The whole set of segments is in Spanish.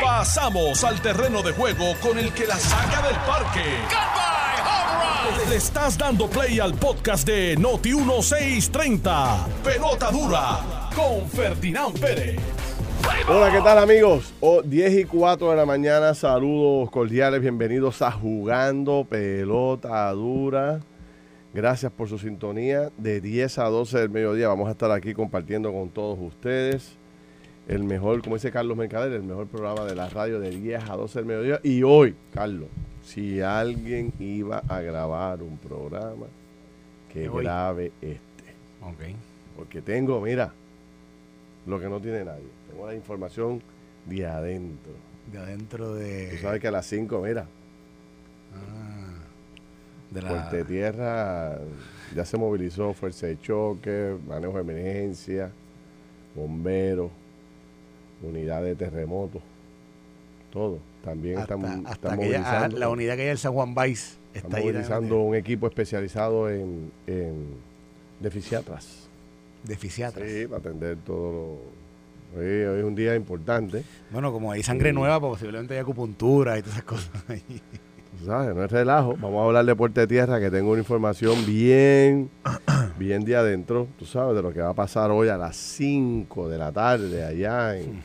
Pasamos al terreno de juego con el que la saca del parque. Le estás dando play al podcast de Noti 1630. Pelota dura con Ferdinand Pérez. Hola, ¿qué tal amigos? O 10 y 4 de la mañana, saludos cordiales, bienvenidos a Jugando Pelota Dura. Gracias por su sintonía. De 10 a 12 del mediodía vamos a estar aquí compartiendo con todos ustedes el mejor, como dice Carlos Mercader, el mejor programa de la radio de 10 a 12 del mediodía. Y hoy, Carlos, si alguien iba a grabar un programa, que Hoy. grabe este. Ok. Porque tengo, mira, lo que no tiene nadie. Tengo la información de adentro. De adentro de. Tú sabes que a las 5, mira, Ah, de la. Fuerte Tierra ya se movilizó Fuerza de Choque, Manejo de Emergencia, Bomberos, Unidad de Terremotos, todo. También hasta, están, hasta están aquella- ah, movilizando, la unidad que hay en San Juan están está ahí. movilizando un equipo especializado en, en de fisiatras. De fisiatras. Sí, para atender todo lo... Sí, hoy es un día importante. Bueno, como hay sangre nueva, pues posiblemente hay acupuntura y todas esas cosas. ahí. Tú sabes, no es relajo. Vamos a hablar de Puerta de Tierra, que tengo una información bien, bien de adentro, tú sabes, de lo que va a pasar hoy a las 5 de la tarde allá en,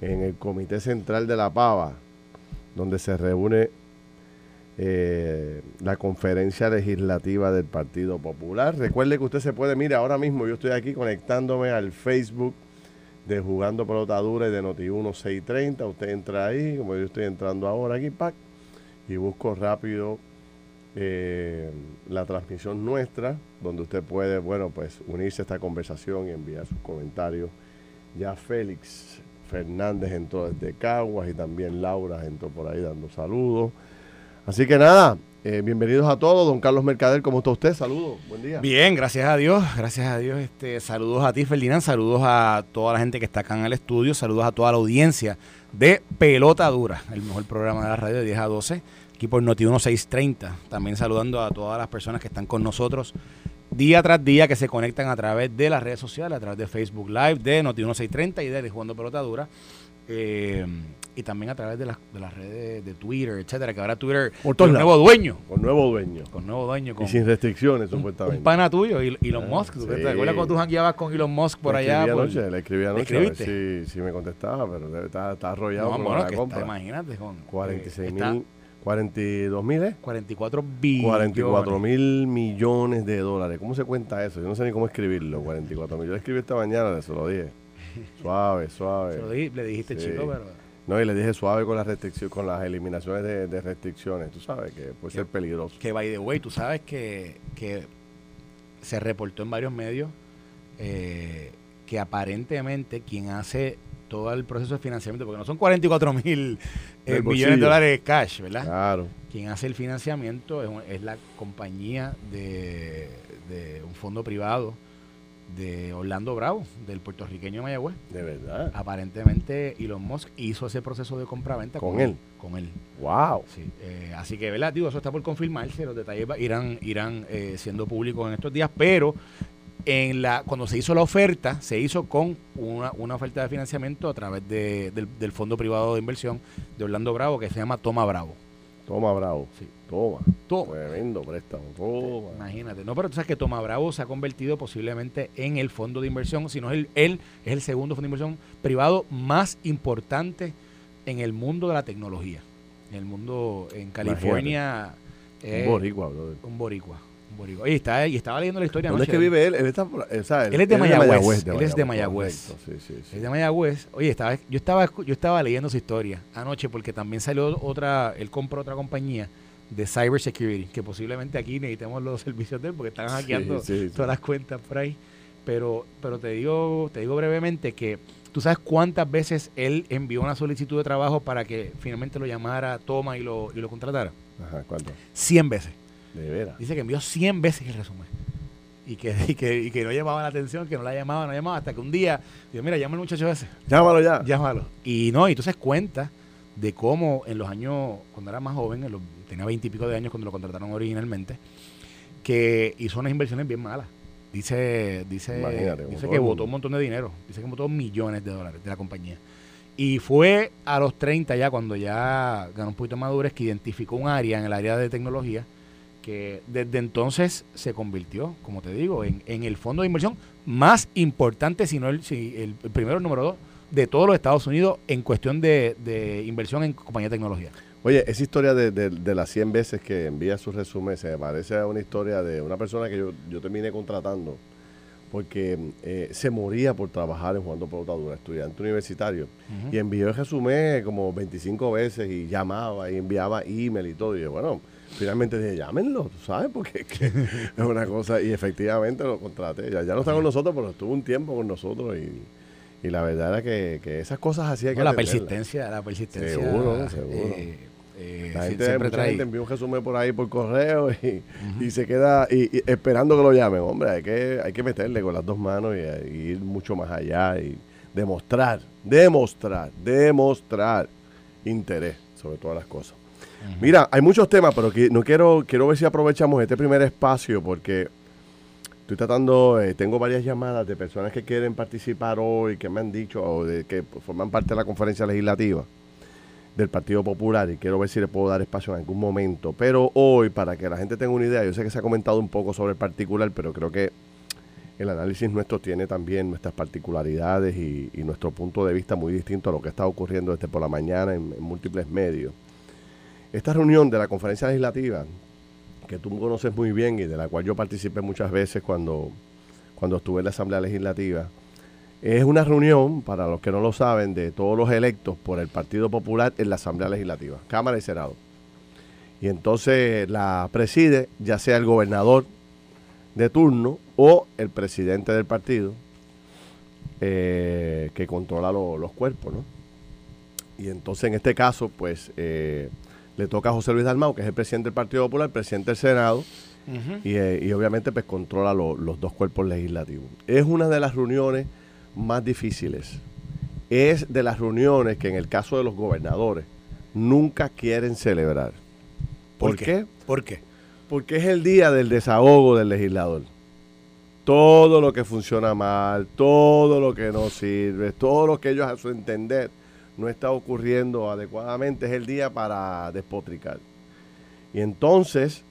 en el Comité Central de la Pava, donde se reúne eh, la conferencia legislativa del Partido Popular. Recuerde que usted se puede, mire, ahora mismo yo estoy aquí conectándome al Facebook de Jugando Pelota Dura y de Noti1 630. Usted entra ahí, como yo estoy entrando ahora aquí, pac, y busco rápido eh, la transmisión nuestra, donde usted puede, bueno, pues unirse a esta conversación y enviar sus comentarios. Ya Félix Fernández entró desde Caguas y también Laura entró por ahí dando saludos. Así que nada, eh, bienvenidos a todos. Don Carlos Mercader, ¿cómo está usted? Saludos, buen día. Bien, gracias a Dios, gracias a Dios. Este, saludos a ti, Ferdinand, saludos a toda la gente que está acá en el estudio, saludos a toda la audiencia de Pelota Dura, el mejor programa de la radio de 10 a 12, aquí por Noti 1630. También saludando a todas las personas que están con nosotros día tras día, que se conectan a través de las redes sociales, a través de Facebook Live, de Noti 1630 y de Jugando Pelota Dura. eh, y también a través de las, de las redes de Twitter, etcétera, que ahora Twitter lados. nuevo dueño, Con nuevo dueño. con nuevo dueño, con Y sin restricciones, un, supuestamente. un pana tuyo, Elon Ah, Musk. ¿Tú sí. ¿Te acuerdas cuando tú jangueabas con Elon Musk por Le allá? por- anoche, le escribí ¿Le anoche a ver escribiste? si, si me contestaba, pero está arrollado No, con bueno, la compra. está, imagínate, con 46 eh, mil, 42 mil, ¿eh? 44 billones. 44 mil millones de dólares. ¿Cómo se cuenta eso? Yo no sé ni cómo escribirlo, 44 mil. Yo lo escribí esta mañana, se lo dije. Suave, suave. Se lo di- le dijiste, Sí. chico, pero... No, y le dije suave con las restricciones, con las eliminaciones de, de restricciones. Tú sabes que puede ser peligroso. Que, by the way, tú sabes que, que se reportó en varios medios eh, que aparentemente quien hace todo el proceso de financiamiento, porque no son 44 mil eh, millones de dólares cash, ¿verdad? Claro. Quien hace el financiamiento es, un- es la compañía de, de un fondo privado de Orlando Bravo, del puertorriqueño Mayagüez. De verdad. Aparentemente Elon Musk hizo ese proceso de compra-venta ¿Con él? Con él. Wow. Sí, eh, así que, ¿verdad? Digo, eso está por confirmarse, los detalles irán, irán eh, siendo públicos en estos días, pero en la, cuando se hizo la oferta, se hizo con una, una oferta de financiamiento a través de- del, del Fondo Privado de Inversión de Orlando Bravo, que se llama Toma Bravo. Toma, bravo. Sí. Toma. Toma. Tremendo préstamo. Toma. Imagínate. No, pero tú sabes que Toma Bravo se ha convertido posiblemente en el fondo de inversión, sino él, él es el segundo fondo de inversión privado más importante en el mundo de la tecnología. En el mundo, en California. eh, Un boricua, brother. Un boricua. Boricua. Oye, está, y estaba leyendo la historia ¿Dónde es anoche. que vive él? Él, está por- o sea, Él es de Mayagüez, él es de correcto. Mayagüez. Sí, sí, sí. Es de Mayagüez. Oye, estaba, yo estaba yo estaba leyendo su historia anoche porque también salió otra, él compró otra compañía de cybersecurity, que posiblemente aquí necesitamos los servicios de él porque están hackeando todas las cuentas por ahí. Pero, pero te digo, te digo brevemente que tú sabes cuántas veces él envió una solicitud de trabajo para que finalmente lo llamara Toma y lo, y lo contratara. Ajá, ¿cuánto? 100 veces. De veras. Dice que envió 100 veces el resumen. Y que, y que, y que no llamaba la atención, que no la llamaba, no llamaba, hasta que un día, digo, mira, llama al muchacho ese. Llámalo ya. Llámalo. Y no, y entonces cuenta de cómo en los años, cuando era más joven, en los- tenía veintipico de años cuando lo contrataron originalmente, que hizo unas inversiones bien malas. Dice, dice, Imagínate, dice que votó un montón de dinero. Dice que votó millones de dólares de la compañía. Y fue a los 30 ya, cuando ya ganó un poquito de madurez, que identificó un área en el área de tecnología que desde entonces se convirtió, como te digo, en, en el fondo de inversión más importante, si no el, si el, primero, el número dos, de todos los Estados Unidos en cuestión de, de inversión en compañía de tecnología. Oye, esa historia de, de, de, las 100 veces que envía su resumen se parece a una historia de una persona que yo, yo terminé contratando porque eh, se moría por trabajar en jugando pelota estudiante universitario. Y envió el resumen como 25 veces y llamaba y enviaba email y todo. Y yo, bueno, finalmente dije, llámenlo, tú sabes, porque es, una cosa. Y efectivamente lo contraté. Ya, ya no está con nosotros, pero estuvo un tiempo con nosotros y, y la verdad era que, que esas cosas hacía que... la persistencia, la persistencia. Seguro, seguro. Eh, eh, la gente, mucha gente envía un resumen por ahí por correo y, y se queda y, esperando que lo llamen. Hombre, hay que, hay que meterle con las dos manos y, ir mucho más allá y demostrar, demostrar, demostrar interés sobre todas las cosas. Mira, hay muchos temas, pero que no quiero, quiero ver si aprovechamos este primer espacio porque estoy tratando, eh, tengo varias llamadas de personas que quieren participar hoy, que me han dicho, o de que forman parte de la conferencia legislativa del Partido Popular y quiero ver si le puedo dar espacio en algún momento. Pero hoy, para que la gente tenga una idea, yo sé que se ha comentado un poco sobre el particular, pero creo que el análisis nuestro tiene también nuestras particularidades y, nuestro punto de vista muy distinto a lo que está ocurriendo desde por la mañana en múltiples medios. Esta reunión de la conferencia legislativa, que tú conoces muy bien y de la cual yo participé muchas veces cuando, cuando estuve en la Asamblea Legislativa, es una reunión, para los que no lo saben, de todos los electos por el Partido Popular en la Asamblea Legislativa, Cámara y Senado. Y entonces la preside ya sea el gobernador de turno o el presidente del partido eh, que controla los cuerpos, ¿no? Y entonces en este caso, pues eh, le toca a José Luis Dalmau, que es el presidente del Partido Popular, presidente del Senado, eh, y, obviamente pues controla los dos cuerpos legislativos. Es una de las reuniones más difíciles. Es de las reuniones que en el caso de los gobernadores nunca quieren celebrar. ¿Por, qué? ¿Por qué? Porque es el día del desahogo del legislador. Todo lo que funciona mal, todo lo que no sirve, todo lo que ellos a su entender no está ocurriendo adecuadamente, es el día para despotricar. Y entonces,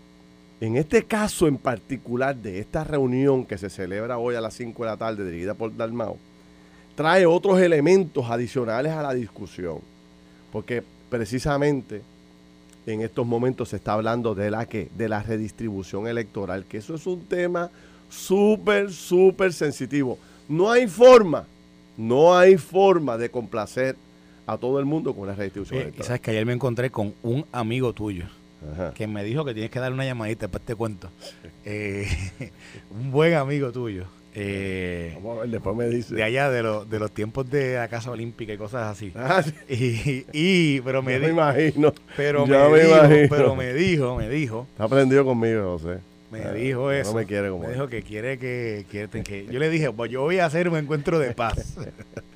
en este caso en particular de esta reunión que se celebra hoy a las 5 de la tarde, dirigida por Dalmau, trae otros elementos adicionales a la discusión. Porque precisamente en estos momentos se está hablando de la que de la redistribución electoral, que eso es un tema súper, súper sensitivo. No hay forma, no hay forma de complacer a todo el mundo con la redistribución electoral. Sabes que ayer me encontré con un amigo tuyo que me dijo que tienes que darle una llamadita para este cuento. Eh, un buen amigo tuyo. Eh, Vamos a ver, después me dice. De allá, de, de los tiempos de la Casa Olímpica y cosas así. Ah, y, pero me, imagino. Pero me, dijo, pero me dijo, me dijo. Está aprendido conmigo, José. Me ah, dijo eso. No me quiere como Me dijo que quiere que, que, Yo le dije, pues yo voy a hacer un encuentro de paz.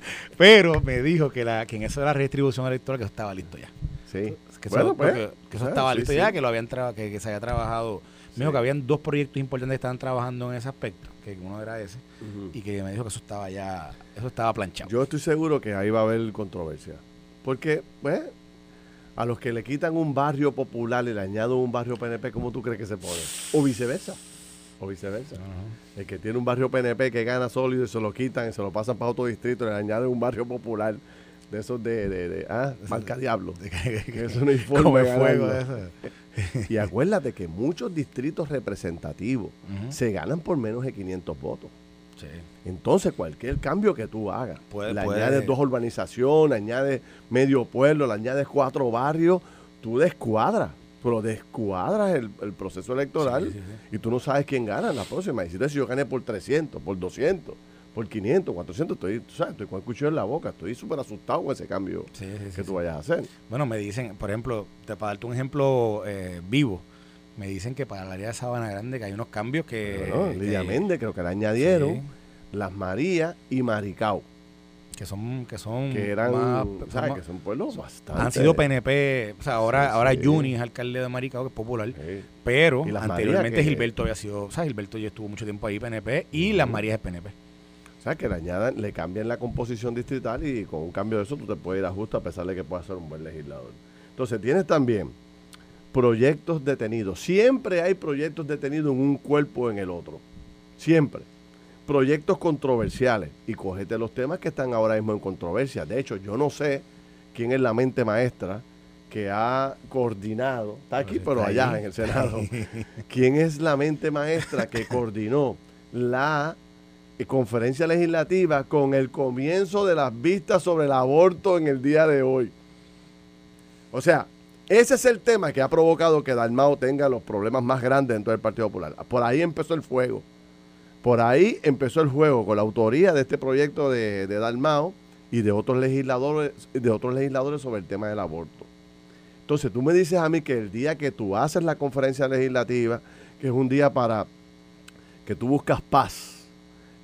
Pero me dijo que, la, que en eso de la redistribución electoral que eso estaba listo ya. Sí. Que eso, pues, que, eso estaba listo ya, que lo habían que, que, se había trabajado. Me dijo que habían dos proyectos importantes que estaban trabajando en ese aspecto, que uno era ese, y que me dijo que eso estaba ya, eso estaba planchado. Yo estoy seguro que ahí va a haber controversia. Porque, pues, a los que le quitan un barrio popular y le añaden un barrio PNP, ¿cómo tú crees que se pone? O viceversa. O viceversa. El que tiene un barrio PNP que gana sólido y se lo quitan y se lo pasan para otro distrito y le añaden un barrio popular de esos de, de, de ah, marca diablo. que es un informe de fuego y acuérdate que muchos distritos representativos se ganan por menos de 500 votos. Entonces, cualquier cambio que tú hagas, le añades dos urbanizaciones, añades medio pueblo, le añades cuatro barrios, tú descuadras, pero descuadras el, proceso electoral y tú no sabes quién gana en la próxima. Y si yo gané por 300, por 200, por 500, 400, estoy, tú sabes, estoy con el cuchillo en la boca, estoy súper asustado con ese cambio que tú vayas a hacer. Bueno, me dicen, por ejemplo, te, para darte un ejemplo eh, vivo, me dicen que para el área de Sabana Grande que hay unos cambios que... Bueno, Lidia Méndez creo que le añadieron Las Marías y Maricao. Que son, que son que eran, que son pueblos bastante. Han sido PNP, o sea, ahora, ahora Juni es alcalde de Maricao, que es popular, pero anteriormente Gilberto había sido, o sea, Gilberto ya estuvo mucho tiempo ahí PNP y Las Marías es PNP. sea, que le añadan, le cambian la composición distrital y con un cambio de eso tú te puedes ir a justo a pesar de que puedas ser un buen legislador. Entonces, tienes también proyectos detenidos. Siempre hay proyectos detenidos en un cuerpo o en el otro. Siempre. Proyectos controversiales. Y cógete los temas que están ahora mismo en controversia. De hecho, yo no sé quién es la mente maestra que ha coordinado, está aquí, pero está allá ahí. en el Senado, quién es la mente maestra que coordinó la eh, conferencia legislativa con el comienzo de las vistas sobre el aborto en el día de hoy. O sea, ese es el tema que ha provocado que Dalmao tenga los problemas más grandes dentro del Partido Popular. Por ahí empezó el fuego. Por ahí empezó el juego con la autoría de este proyecto de, Dalmao y de otros legisladores, de otros legisladores sobre el tema del aborto. Entonces, tú me dices a mí que el día que tú haces la conferencia legislativa, que es un día para que tú buscas paz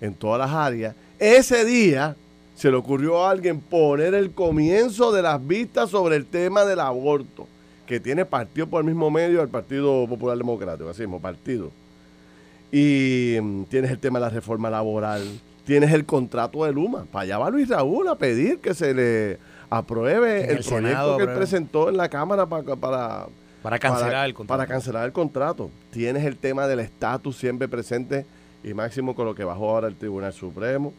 en todas las áreas, ese día se le ocurrió a alguien poner el comienzo de las vistas sobre el tema del aborto, que tiene partido por el mismo medio del Partido Popular Democrático, así mismo, partido. Y mm, tienes el tema de la reforma laboral, tienes el contrato de Luma. Para allá va Luis Raúl a pedir que se le apruebe el, el proyecto Senado que él presentó en la Cámara para, para, Para cancelar para- el contrato. Para cancelar el contrato. Tienes el tema del estatus siempre presente y máximo con lo que bajó ahora el Tribunal Supremo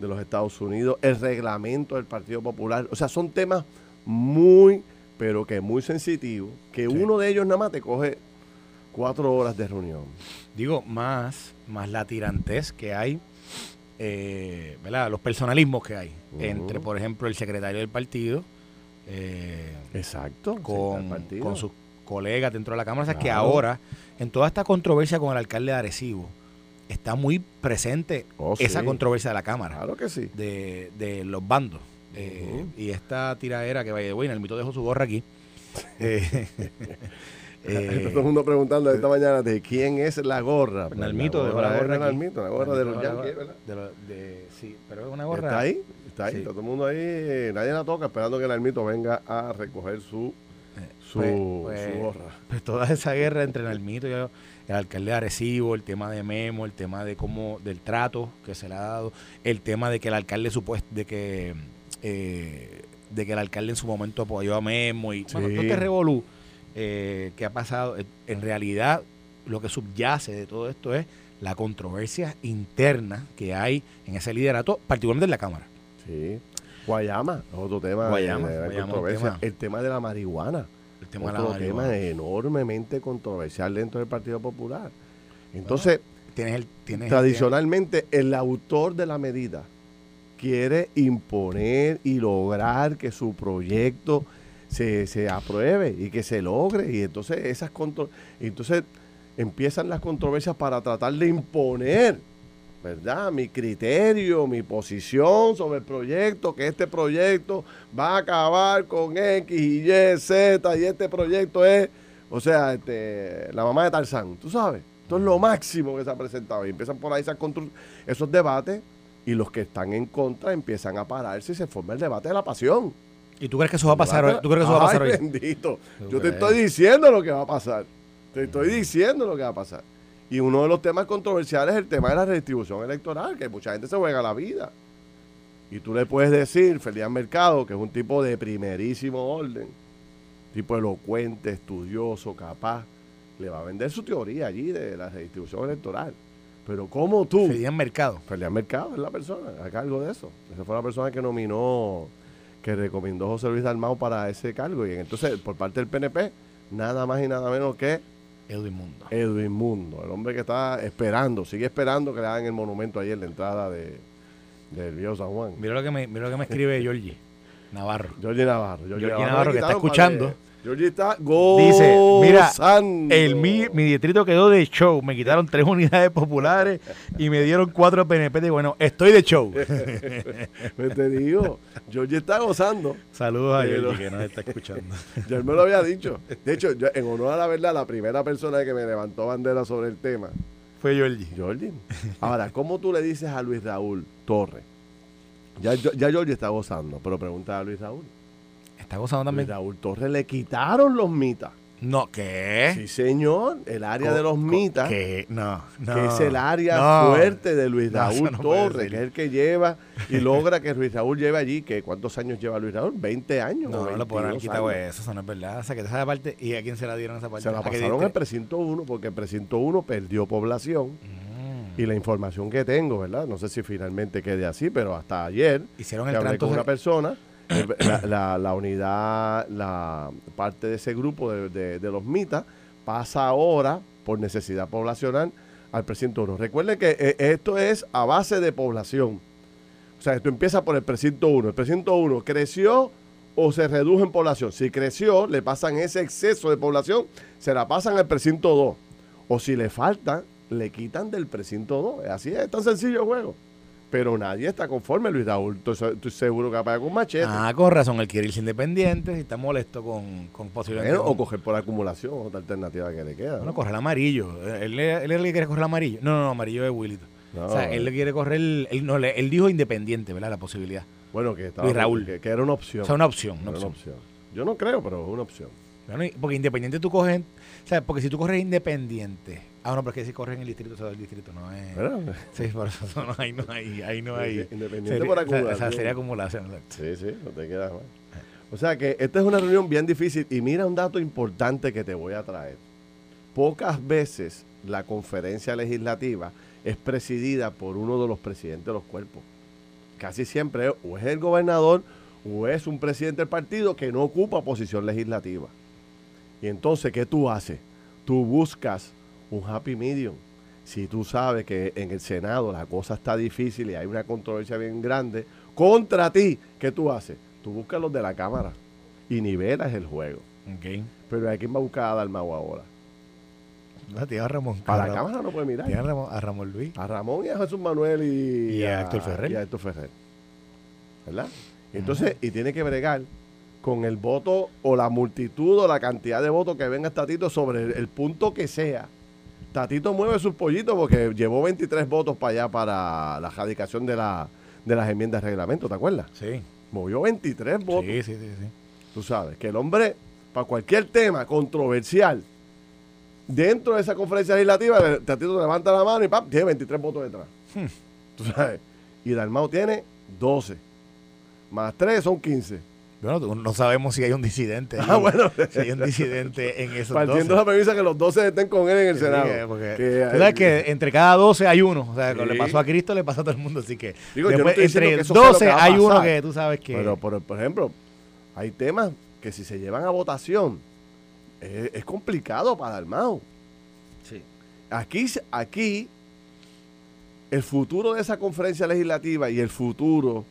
de los Estados Unidos, el reglamento del Partido Popular. O sea, son temas muy, pero que muy sensitivos, que Sí. uno de ellos nada más te coge cuatro horas de reunión. Digo, más, más la tirantez que hay, eh, ¿verdad? Los personalismos que hay entre, por ejemplo, el secretario del partido eh, Exacto. con, partido. con sus colegas dentro de la Cámara. O sea, que ahora, en toda esta controversia con el alcalde de Arecibo, está muy presente Oh, esa sí. controversia de la Cámara, Claro que sí. de, de los bandos. Eh. Y esta tiradera que vaya, bueno, el mito dejó su gorra aquí. Eh, eh, Todo el mundo preguntando esta mañana de quién es la gorra. Pues Nalmito la la gorra gorra es aquí. Nalmito, la gorra de los Yankees, la- ¿verdad? de lo- de- sí, pero es una gorra. Está ahí, está ahí, Sí. está todo el mundo ahí, eh, nadie la toca, esperando que el Nalmito venga a recoger su, su, Pues- pues- su gorra. Pues toda esa guerra entre Nalmito y el alcalde de Arecibo, el tema de Memo, el tema de cómo, del trato que se le ha dado, el tema de que el alcalde supuesto, de que eh, de que el alcalde en su momento apoyó a Memo y bueno, Sí. todo este revolú eh, que ha pasado, eh, en realidad lo que subyace de todo esto es la controversia interna que hay en ese liderato, particularmente en la Cámara. Sí. Guayama, otro tema Guayama, de, de Guayama, controversia. tema. El tema de la marihuana, El tema de la otro marihuana. tema enormemente controversial dentro del Partido Popular. Entonces, Tienes el, tienes el- tradicionalmente, el autor de la medida quiere imponer y lograr que su proyecto se, se apruebe y que se logre. Y entonces esas contro entonces empiezan las controversias para tratar de imponer, ¿verdad? Mi criterio, mi posición sobre el proyecto, que este proyecto va a acabar con X y Y, Z, y este proyecto es, o sea, este, la mamá de Tarzán, tú sabes. Esto es lo máximo que se ha presentado. Y empiezan por ahí esas esos debates y los que están en contra empiezan a pararse y se forma el debate de la pasión. ¿Y tú crees que eso va a pasar hoy? ¿Tú crees que eso va a pasar Ay, hoy? bendito. ¿Tú Yo te estoy diciendo lo que va a pasar. Te estoy diciendo lo que va a pasar. Y uno de los temas controversiales es el tema de la redistribución electoral, que mucha gente se juega la vida. Y tú le puedes decir, Felián Mercado, que es un tipo de primerísimo orden, tipo elocuente, estudioso, capaz, le va a vender su teoría allí de la redistribución electoral. Pero como tú, Felian Mercado. Felián Mercado es la persona a cargo de eso. Esa fue la persona que nominó, que recomendó José Luis Dalmau para ese cargo. Y entonces, por parte del PNP, nada más y nada menos que Edwin Mundo. Edwin Mundo, el hombre que está esperando, sigue esperando que le hagan el monumento ahí en la entrada de, del Viejo San Juan. Mira lo que me, mira lo que me escribe Georgie Navarro. Jorge Navarro. Georgie le Navarro, que está escuchando. Georgie está Dice, mira, gozando. El, mi, mi distrito quedó de show. Me quitaron tres unidades populares y me dieron cuatro PNP. De, bueno, estoy de show. Pues te digo, Georgie está gozando. Saludos a Georgie que nos está escuchando. Él me lo había dicho. De hecho, yo, en honor a la verdad, la primera persona que me levantó bandera sobre el tema, Fue Georgie. Georgie. Ahora, ¿cómo tú le dices a Luis Raúl Torres? Ya, ya Georgie está gozando, pero pregunta a Luis Raúl. Está gozando Luis también. Raúl Torres le quitaron los mitas. No, ¿qué? Sí, señor, el área de los mitas, ¿Qué? No, no. que es el área no. fuerte de Luis Raúl no Torres, que es el que lleva y logra que Luis Raúl lleve allí, que ¿cuántos años lleva Luis Raúl? 20 años. No, no lo pueden haber 22 quitado años. eso, eso no es verdad. O sea, que esa parte, ¿y a quién se la dieron esa parte? Se la ¿A qué pasaron al precinto 1 porque el precinto 1 perdió población Mm. y la información que tengo, ¿verdad? No sé si finalmente quede así, pero hasta ayer Hicieron que el tranto. con una persona, la, la- la unidad, la parte de ese grupo de, de- de los mitas pasa ahora por necesidad poblacional al precinto 1. Recuerden que eh, esto es a base de población. O sea, esto empieza por el precinto 1. El precinto 1 creció o se redujo en población. Si creció, le pasan ese exceso de población, se la pasan al precinto 2. O si le falta, le quitan del precinto 2. Así es, tan sencillo el juego. Pero nadie está conforme, Luis Raúl. Estoy, estoy seguro que apaga con machete. Ah, con razón, él quiere irse independiente y está molesto con, con posibilidades. Bueno, o coger por acumulación, otra alternativa que le queda. Bueno, ¿no? correr el amarillo. Él, él, él es el que quiere correr el amarillo. No, no, no, amarillo es Willito. No, o sea, él le quiere correr. el- Él, no, él dijo independiente, ¿verdad? La posibilidad. Bueno, que estaba Luis Raúl. Que, que era una opción. O sea, una opción. Una Era una opción. opción. Yo no creo, pero es una opción. Bueno, porque independiente tú coges. O sea, porque si tú corres independiente. Ah, no, porque si corres en el distrito, eso del distrito no es. ¿Verdad? Sí, por eso no, ahí no hay. Ahí no hay Independiente sería- por sea, o sea, acumulación. sería acumulación. exacto. Sí, sí, no te quedas mal. O sea que esta es una reunión bien difícil y mira un dato importante que te voy a traer. Pocas veces la conferencia legislativa es presidida por uno de los presidentes de los cuerpos. Casi siempre o es el gobernador o es un presidente del partido que no ocupa posición legislativa. Y entonces, ¿qué tú haces? Tú buscas un happy medium. Si tú sabes que en el Senado la cosa está difícil y hay una controversia bien grande contra ti, ¿qué tú haces? Tú buscas los de la Cámara y nivelas el juego. Ok. Pero ¿a quién va a buscar a Dalmau ahora? No, tiene a Ramón. A la Ramón- Cámara no puede mirar. tiene a Ramón, a Ramón Luis. A Ramón y a Jesús Manuel y, Y a Héctor Ferrer. y a Héctor Ferrer. ¿Verdad? Entonces, y tiene que bregar con el voto o la multitud o la cantidad de votos que venga Tatito sobre el, el punto que sea. Tatito mueve sus pollitos porque llevó 23 votos para allá para la radicación de, la, de las enmiendas de reglamento, ¿te acuerdas? Sí. Movió 23 votos. Sí, sí, sí, sí. Tú sabes, que el hombre, para cualquier tema controversial, dentro de esa conferencia legislativa, el Tatito levanta la mano y ¡pam! tiene 23 votos detrás. Hmm. Tú sabes. Y Dalmau tiene 12. Más 3 son 15. Bueno, no sabemos si hay un disidente. Ah, bueno. Si hay un disidente en esos Partiendo de 12. la premisa que los 12 estén con él en el Sí, Senado. que- porque Que- tú sabes que entre cada 12 hay uno. O sea, Sí. le pasó a Cristo, le pasa a todo el mundo. Así que Digo, yo no después, diciendo entre que eso sea lo 12 que va a hay uno que tú sabes que. Pero, por, por ejemplo, hay temas que si se llevan a votación, es, es complicado para Dalmau. Sí. Aquí, aquí, el futuro de esa conferencia legislativa y el futuro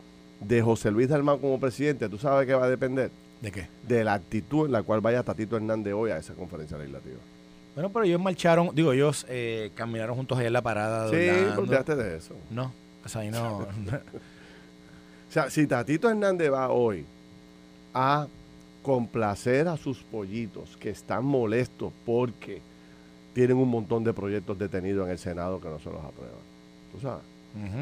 de José Luis Dalmau como presidente, ¿tú sabes qué va a depender? ¿De qué? De la actitud en la cual vaya Tatito Hernández hoy a esa conferencia legislativa. Bueno, pero ellos marcharon, digo, ellos eh, caminaron juntos allá en la parada. Sí, Orlando. olvídate de eso. No, o sea, ahí no. O sea, si Tatito Hernández va hoy a complacer a sus pollitos que están molestos porque tienen un montón de proyectos detenidos en el Senado que no se los aprueban. ¿Tú sabes?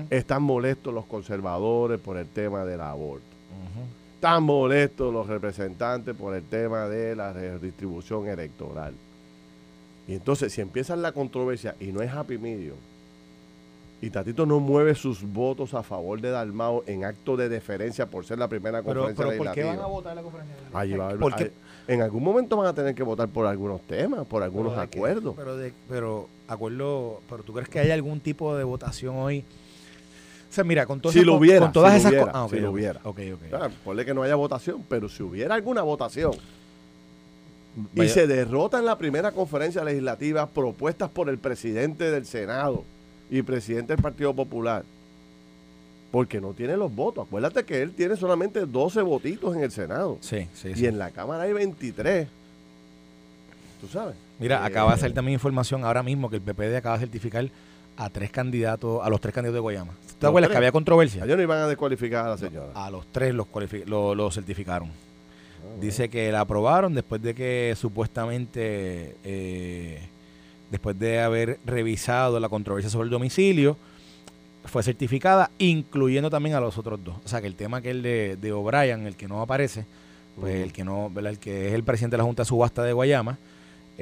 Están molestos los conservadores por el tema del aborto. Están molestos los representantes por el tema de la redistribución electoral. Y entonces, si empieza la controversia y no es happy medium, y Tatito no mueve sus votos a favor de Dalmao en acto de deferencia por ser la primera Pero, conferencia pero ¿por qué van a legislativa. votar la conferencia? Allí va en algún momento van a tener que votar por algunos temas, por algunos Pero de qué- acuerdos. Pero, de, pero, acuerdo, pero tú crees que hay algún tipo de votación hoy. O sea, mira, con, todo Si ese- lo con- hubiera, con todas si esas cosas. Ah, si lo hubiera. Ok, ok. Ah, ponle que no haya votación, pero si hubiera alguna votación y Vaya- se derrota en la primera conferencia legislativa propuestas por el presidente del Senado y presidente del Partido Popular, porque no tiene los votos. Acuérdate que él tiene solamente 12 votitos en el Senado Sí, sí, y sí. en la Cámara hay 23. ¿Tú sabes? Mira, Eh, acaba de salir también información ahora mismo que el PPD acaba de certificar a tres candidatos, a los tres candidatos de Guayama. ¿Te ¿Los acuerdas tres? que había controversia? Ellos no iban a descualificar a la señora. A los tres los, lo, lo certificaron. Ah, Dice que la aprobaron después de que supuestamente, eh, después de haber revisado la controversia sobre el domicilio, fue certificada, incluyendo también a los otros dos. O sea que el tema que el de, de O'Brien, el que no aparece, pues el que no, ¿verdad? el que es el presidente de la Junta de Subasta de Guayama,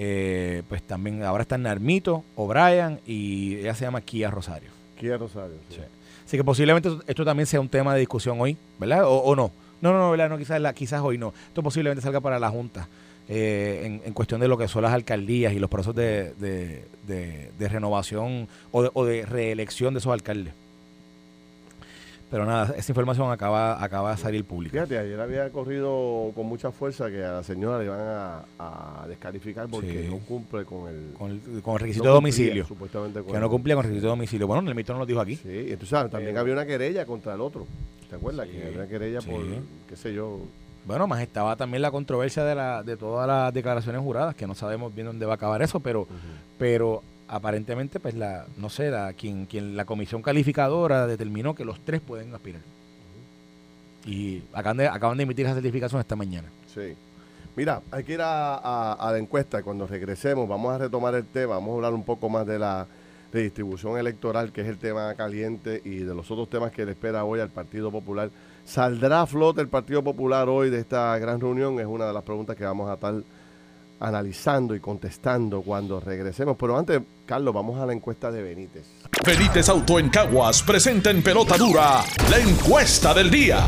Eh, pues también ahora está Narmito, O'Brien y ella se llama Kia Rosario. Kia Rosario, sí. Así que posiblemente esto también sea un tema de discusión hoy, ¿verdad? O, no. No, no, no, ¿verdad? No, quizás, quizás hoy no. Esto posiblemente salga para la Junta eh, en, cuestión de lo que son las alcaldías y los procesos de, de, renovación o o de reelección de esos alcaldes. Pero nada, esa información acaba, acaba de salir pública. Fíjate, ayer había corrido con mucha fuerza que a la señora le iban a, descalificar porque no cumple con el, con el, requisito de domicilio. Supuestamente que no cumplía con el requisito de domicilio. Bueno, el mito no lo dijo aquí. Sí, entonces también había una querella contra el otro. ¿Te acuerdas? que había una querella por, qué sé yo. Bueno, más estaba también la controversia de, la, de todas las declaraciones juradas, que no sabemos bien dónde va a acabar eso, pero, pero aparentemente, pues la, no sé, la, quien, quien la comisión calificadora determinó que los tres pueden aspirar. Y acaban de, acaban de emitir esa certificación esta mañana. Sí. Mira, hay que ir a, la encuesta. Cuando regresemos, vamos a retomar el tema. Vamos a hablar un poco más de la redistribución electoral, que es el tema caliente, y de los otros temas que le espera hoy al Partido Popular. ¿Saldrá a flote el Partido Popular hoy de esta gran reunión? Es una de las preguntas que vamos a estar analizando y contestando cuando regresemos. Pero antes, Carlos, vamos a la encuesta de Benítez. Benítez Auto en Caguas presenta en pelota dura la encuesta del día.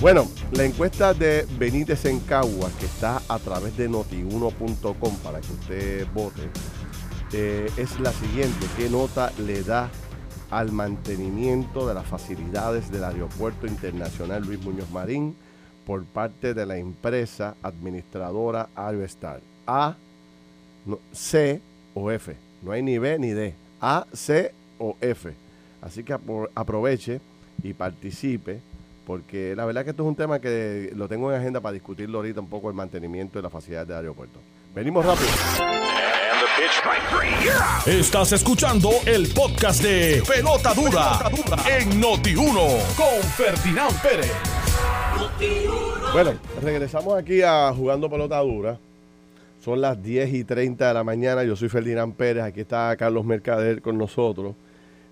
Bueno, la encuesta de Benítez en Caguas, que está a través de notiuno.com para que usted vote, eh, es la siguiente. ¿Qué nota le da al mantenimiento de las facilidades del Aeropuerto Internacional Luis Muñoz Marín? Por parte de la empresa administradora Aerostar. A, C o F. No hay ni B ni D. A, C o F. Así que aproveche y participe, porque la verdad que esto es un tema que lo tengo en agenda para discutirlo ahorita un poco el mantenimiento de la facilidad del aeropuerto. Venimos rápido. Estás escuchando el podcast de Pelota Dura, en Noti1 con Ferdinand Pérez. Bueno, regresamos aquí a Jugando Pelota Dura. Son las 10 y 30 de la mañana. Yo soy Ferdinand Pérez. Aquí está Carlos Mercader con nosotros.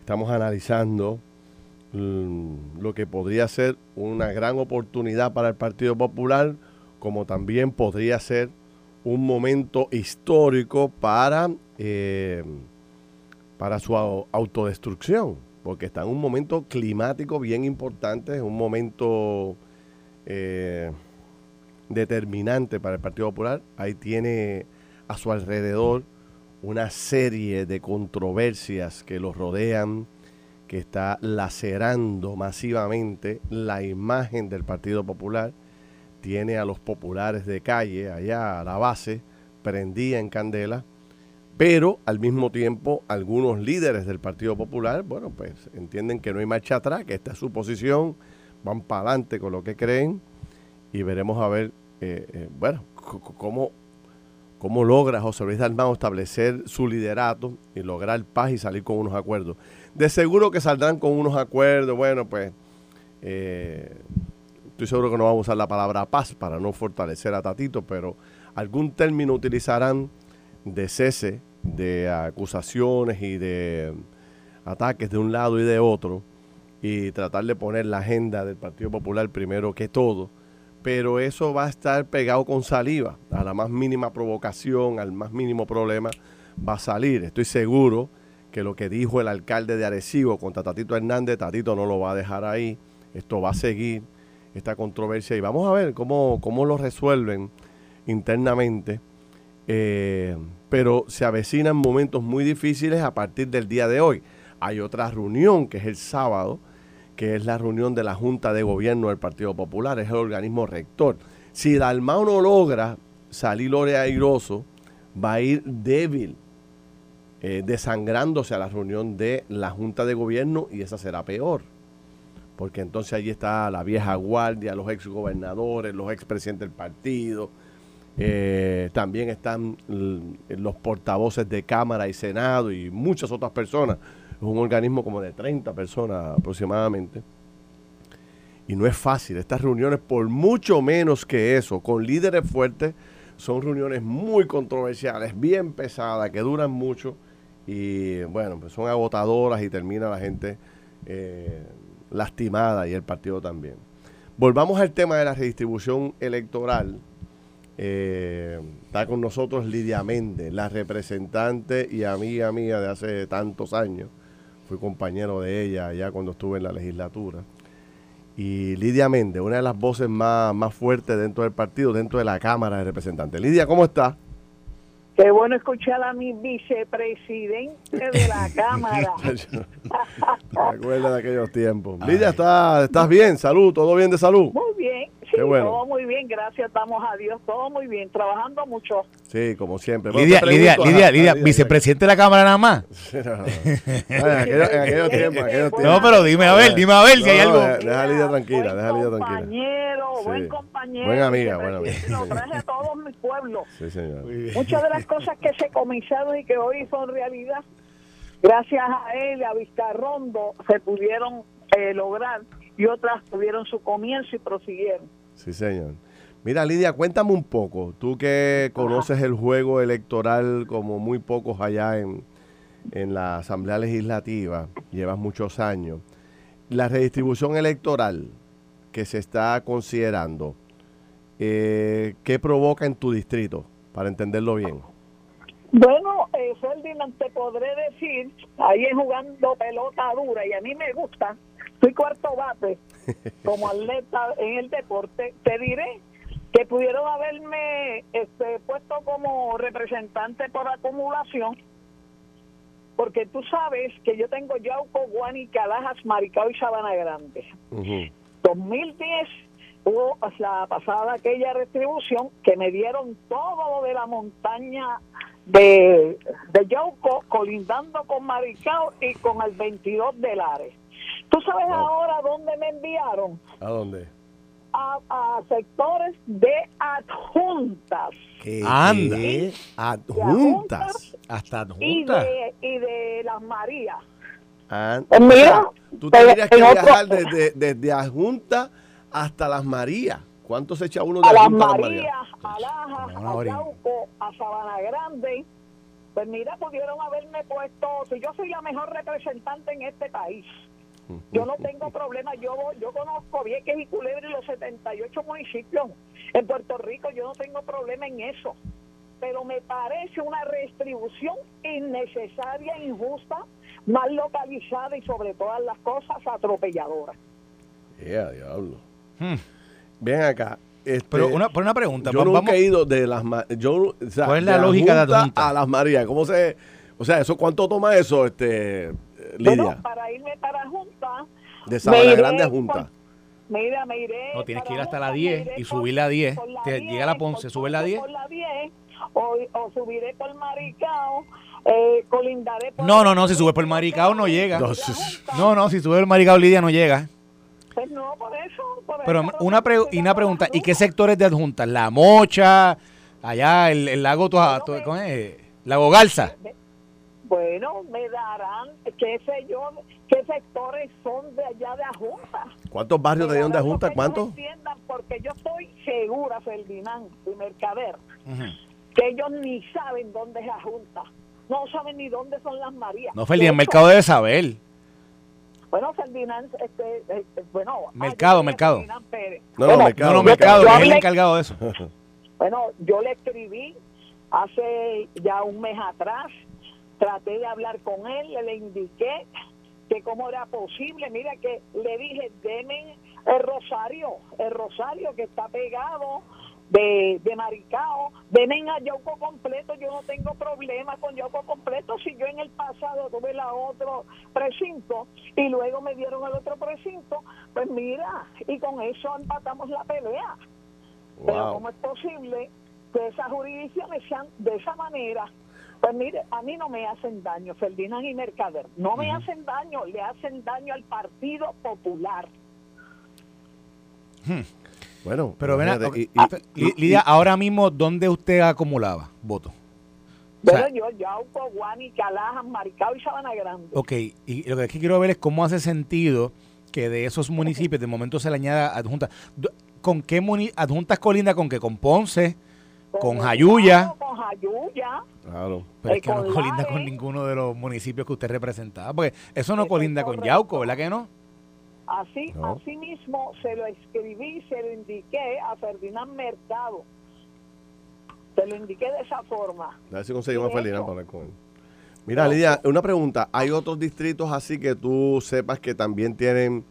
Estamos analizando mm, lo que podría ser una gran oportunidad para el Partido Popular, como también podría ser un momento histórico para, eh, para su autodestrucción, porque está en un momento climático bien importante, es un momento eh, determinante para el Partido Popular. Ahí tiene a su alrededor una serie de controversias que los rodean, que está lacerando masivamente la imagen del Partido Popular. Tiene a los populares de calle, allá a la base, prendida en candela, pero al mismo tiempo algunos líderes del Partido Popular, bueno, pues entienden que no hay marcha atrás, que esta es su posición, van para adelante con lo que creen y veremos a ver, eh, eh, bueno, cómo, cómo logra José Luis Dalmau establecer su liderato y lograr paz y salir con unos acuerdos. De seguro que saldrán con unos acuerdos, bueno, pues eh, estoy seguro que no vamos a usar la palabra paz para no fortalecer a Tatito, pero algún término utilizarán de cese de acusaciones y de ataques de un lado y de otro y tratar de poner la agenda del Partido Popular primero que todo, pero eso va a estar pegado con saliva. A la más mínima provocación, al más mínimo problema, va a salir. Estoy seguro que lo que dijo el alcalde de Arecibo contra Tatito Hernández, Tatito no lo va a dejar ahí. Esto va a seguir, esta controversia, y vamos a ver cómo, cómo lo resuelven internamente. Eh, pero se avecinan momentos muy difíciles a partir del día de hoy. Hay otra reunión que es el sábado, que es la reunión de la Junta de Gobierno del Partido Popular, es el organismo rector. Si Dalmau no logra salir airoso, va a ir débil, eh, desangrándose a la reunión de la Junta de Gobierno y esa será peor. Porque entonces allí está la vieja guardia, los exgobernadores, los expresidentes del partido, eh, también están los portavoces de Cámara y Senado y muchas otras personas es un organismo como de 30 personas aproximadamente. Y no es fácil. Estas reuniones, por mucho menos que eso, con líderes fuertes, son reuniones muy controversiales, bien pesadas, que duran mucho y bueno, pues son agotadoras y termina la gente eh, lastimada y el partido también. Volvamos al tema de la redistribución electoral. Eh, está con nosotros Lidia Méndez, la representante y amiga mía de hace tantos años. Fui compañero de ella allá cuando estuve en la legislatura. Y Lidia Méndez, una de las voces más, más fuertes dentro del partido, dentro de la Cámara de Representantes. Lidia, ¿cómo está? Qué bueno escuchar a mi vicepresidente de la Cámara. Me acuerdo de aquellos tiempos. Lidia, ¿estás, ¿estás bien? Salud, ¿todo bien de salud? Muy Qué bueno. todo muy bien, gracias, damos a Dios, todo muy bien, trabajando mucho. Sí, como siempre. Bueno, Lidia, Lidia, pregunto- Lidia, ajá, Lidia, Lidia, vicepresidente de la Cámara nada más. No, pero dime a ver, dime a ver si hay algo. Deja a Lidia tranquila, deja a Lidia tranquila. compañero, Sí. buen compañero. Buena amiga, buena amiga. Lo traje a todos mis pueblos. Sí, señor. Muchas de las cosas que se comenzaron y que hoy son realidad, gracias a él, y a Vizcarrondo, se pudieron eh, lograr y otras tuvieron su comienzo y prosiguieron. Sí, señor. Mira, Lidia, cuéntame un poco. Tú que conoces el juego electoral como muy pocos allá en, en la Asamblea Legislativa, llevas muchos años. La redistribución electoral que se está considerando, eh, ¿qué provoca en tu distrito? Para entenderlo bien. Bueno, eh, Ferdinand, te podré decir, ahí es jugando pelota dura y a mí me gusta, soy cuarto bate como atleta en el deporte, te diré que pudieron haberme este, puesto como representante por acumulación, porque tú sabes que yo tengo Yauco, Guani, Calajas, Maricao y Sabana Grande. Ujú. 2010 hubo la pasada aquella retribución que me dieron todo lo de la montaña de, de Yauco colindando con Maricao y con el 22 de Lares. ¿Tú sabes Wow. ahora dónde me enviaron? ¿A dónde? A, a sectores de adjuntas ¿Qué, Anda. qué? Adjuntas. Hasta y juntas. de, y de las Marías. Ah, Pues mira, tú tendrías que otro- viajar desde, desde Adjunta hasta Las Marías. ¿Cuánto se echa uno de a las Adjunta a Las Marías, a Lajas, a y- Yauco, a Sabana Grande. Pues mira, pudieron haberme puesto, si yo soy la mejor representante en este país, yo no tengo problema, yo yo conozco Vieques y Culebra y los 78 municipios en Puerto Rico, yo no tengo problema en eso. Pero me parece una restribución innecesaria, injusta, mal localizada y sobre todas las cosas atropelladora. Yeah, diablo. Hmm. Ven acá. este, Pero una, pero una pregunta. yo va- nunca vamos- he ido de las yo, o sea, ¿Cuál es la lógica de Adjunta? a Las Marías? ¿Cómo se, o sea, eso cuánto toma eso, este, Lidia? Bueno, para irme para Junta, de Sabana Grande a por- Junta. Mira, me iré. No, tienes que ir hasta la me 10 iré y por- subir la 10. por la Te llega a la Ponce, por- sube la 10. Por la 10 o, o subiré por Maricao, eh, colindaré por. No, no, no, si subes por Maricao no llega. No, No, no, si sube el Maricao Lidia no llega. Pues no, por eso. por Pero eso una, pre- no y una pregunta, ¿y qué se sectores de adjuntas? La Mocha, allá el, el lago, Toa- Bueno, to- me- ¿cómo es? Lago Garza. Bueno, me darán, qué sé yo, qué sectores son de allá de Ajunta. ¿Cuántos barrios de Pero de algo Junta? que ellos ¿Cuántos? entiendan, porque yo estoy segura, Ferdinand y Mercader, que ellos ni saben dónde es la Junta. No saben ni dónde son las Marías. No, Ferdinand, Mercado debe saber. Bueno, Ferdinand, este, bueno. Mercado, Mercado. Pérez. No, no, Mercado. No, Mercado. Es el encargado de eso. Bueno, yo le escribí hace ya un mes atrás, traté de hablar con él, le, le indiqué que cómo era posible, mira que le dije, deme el Rosario, el Rosario que está pegado de, de Maricao, deme a Yauco completo, yo no tengo problema con Yauco completo, si yo en el pasado tuve la otro precinto y luego me dieron el otro precinto, pues mira, y con eso empatamos la pelea. Pero. ¿cómo es posible que esas jurisdicciones sean de esa manera? Pues mire, a mí no me hacen daño, Ferdinand y Mercader. No me hacen daño, le hacen daño al Partido Popular. Bueno, Pero ven, Lidia, ahora mismo, ¿dónde usted acumulaba votos? O sea- yo, Yauco, Guani, Calajas, Maricao y Sabana Grande. Ok, y lo que es que quiero ver es cómo hace sentido que de esos municipios de momento se le añada adjunta. ¿Con qué muni- adjuntas colinda? ¿Con qué? ¿Con Ponce? ¿Con Jayuya? Con Jayuya. Claro. Pero es que no colinda con ninguno de los municipios que usted representaba. Porque eso no colinda con. Yauco, ¿verdad que no? Así, No. así mismo se lo escribí, se lo indiqué a Ferdinand Mercado. Se lo indiqué de esa forma. A ver si conseguimos a Ferdinand para hablar con él. Mira, Lidia, una pregunta. ¿Hay otros distritos así que tú sepas que también tienen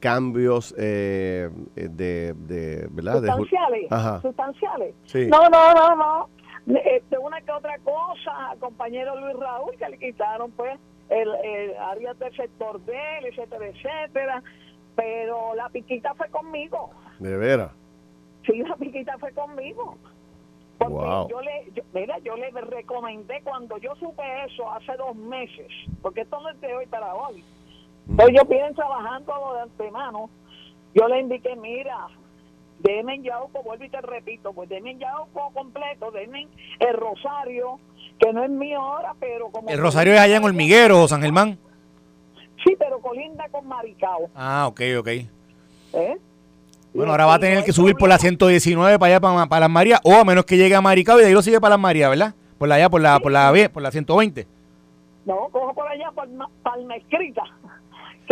cambios eh, de, de, ¿verdad? De ju- Sustanciales. Ajá. Sustanciales. Sí. No, no, no, no. Este, una que otra cosa, compañero Luis Raúl, que le quitaron pues el, el área del sector de él, etcétera, etcétera. Pero la piquita fue conmigo. De veras. Sí, la piquita fue conmigo. Porque Wow. yo le, yo- mira, yo le recomendé cuando yo supe eso hace dos meses, porque esto no es de hoy para hoy. Entonces yo vienen trabajando de antemano. Yo le indiqué, mira, denme en Yauco, vuelvo y te repito, pues denme en Yauco completo, denme el Rosario, que no es mío ahora, pero como... El Rosario es allá en Hormiguero, San Germán. Sí, pero colinda con Maricao. Ah, ok, ok. ¿eh? Bueno, ahora va a tener que subir por la 119 para allá, para, para las Marías, o a menos que llegue a Maricao y de ahí lo sigue para las Marías, ¿verdad? Por la, allá, por la, por la, B, por la 120. No, cojo por allá, por Ma- Palma Escrita,